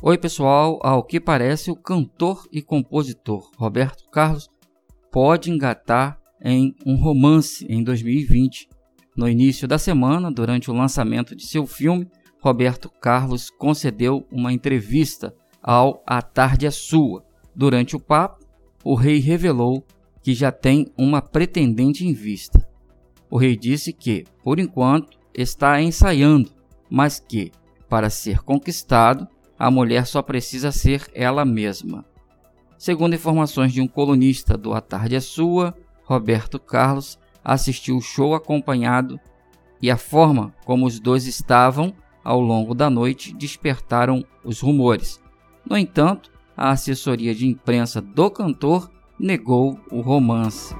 Oi, pessoal. Ao que parece, o cantor e compositor Roberto Carlos pode engatar em um romance em 2020. No início da semana, durante o lançamento de seu filme, Roberto Carlos concedeu uma entrevista ao A Tarde é Sua. Durante o papo, o rei revelou que já tem uma pretendente em vista. O rei disse que, por enquanto, está ensaiando, mas que, para ser conquistado, a mulher só precisa ser ela mesma. Segundo informações de um colunista do A Tarde é Sua, Roberto Carlos assistiu o show acompanhado e a forma como os dois estavam ao longo da noite despertaram os rumores. No entanto, a assessoria de imprensa do cantor negou o romance.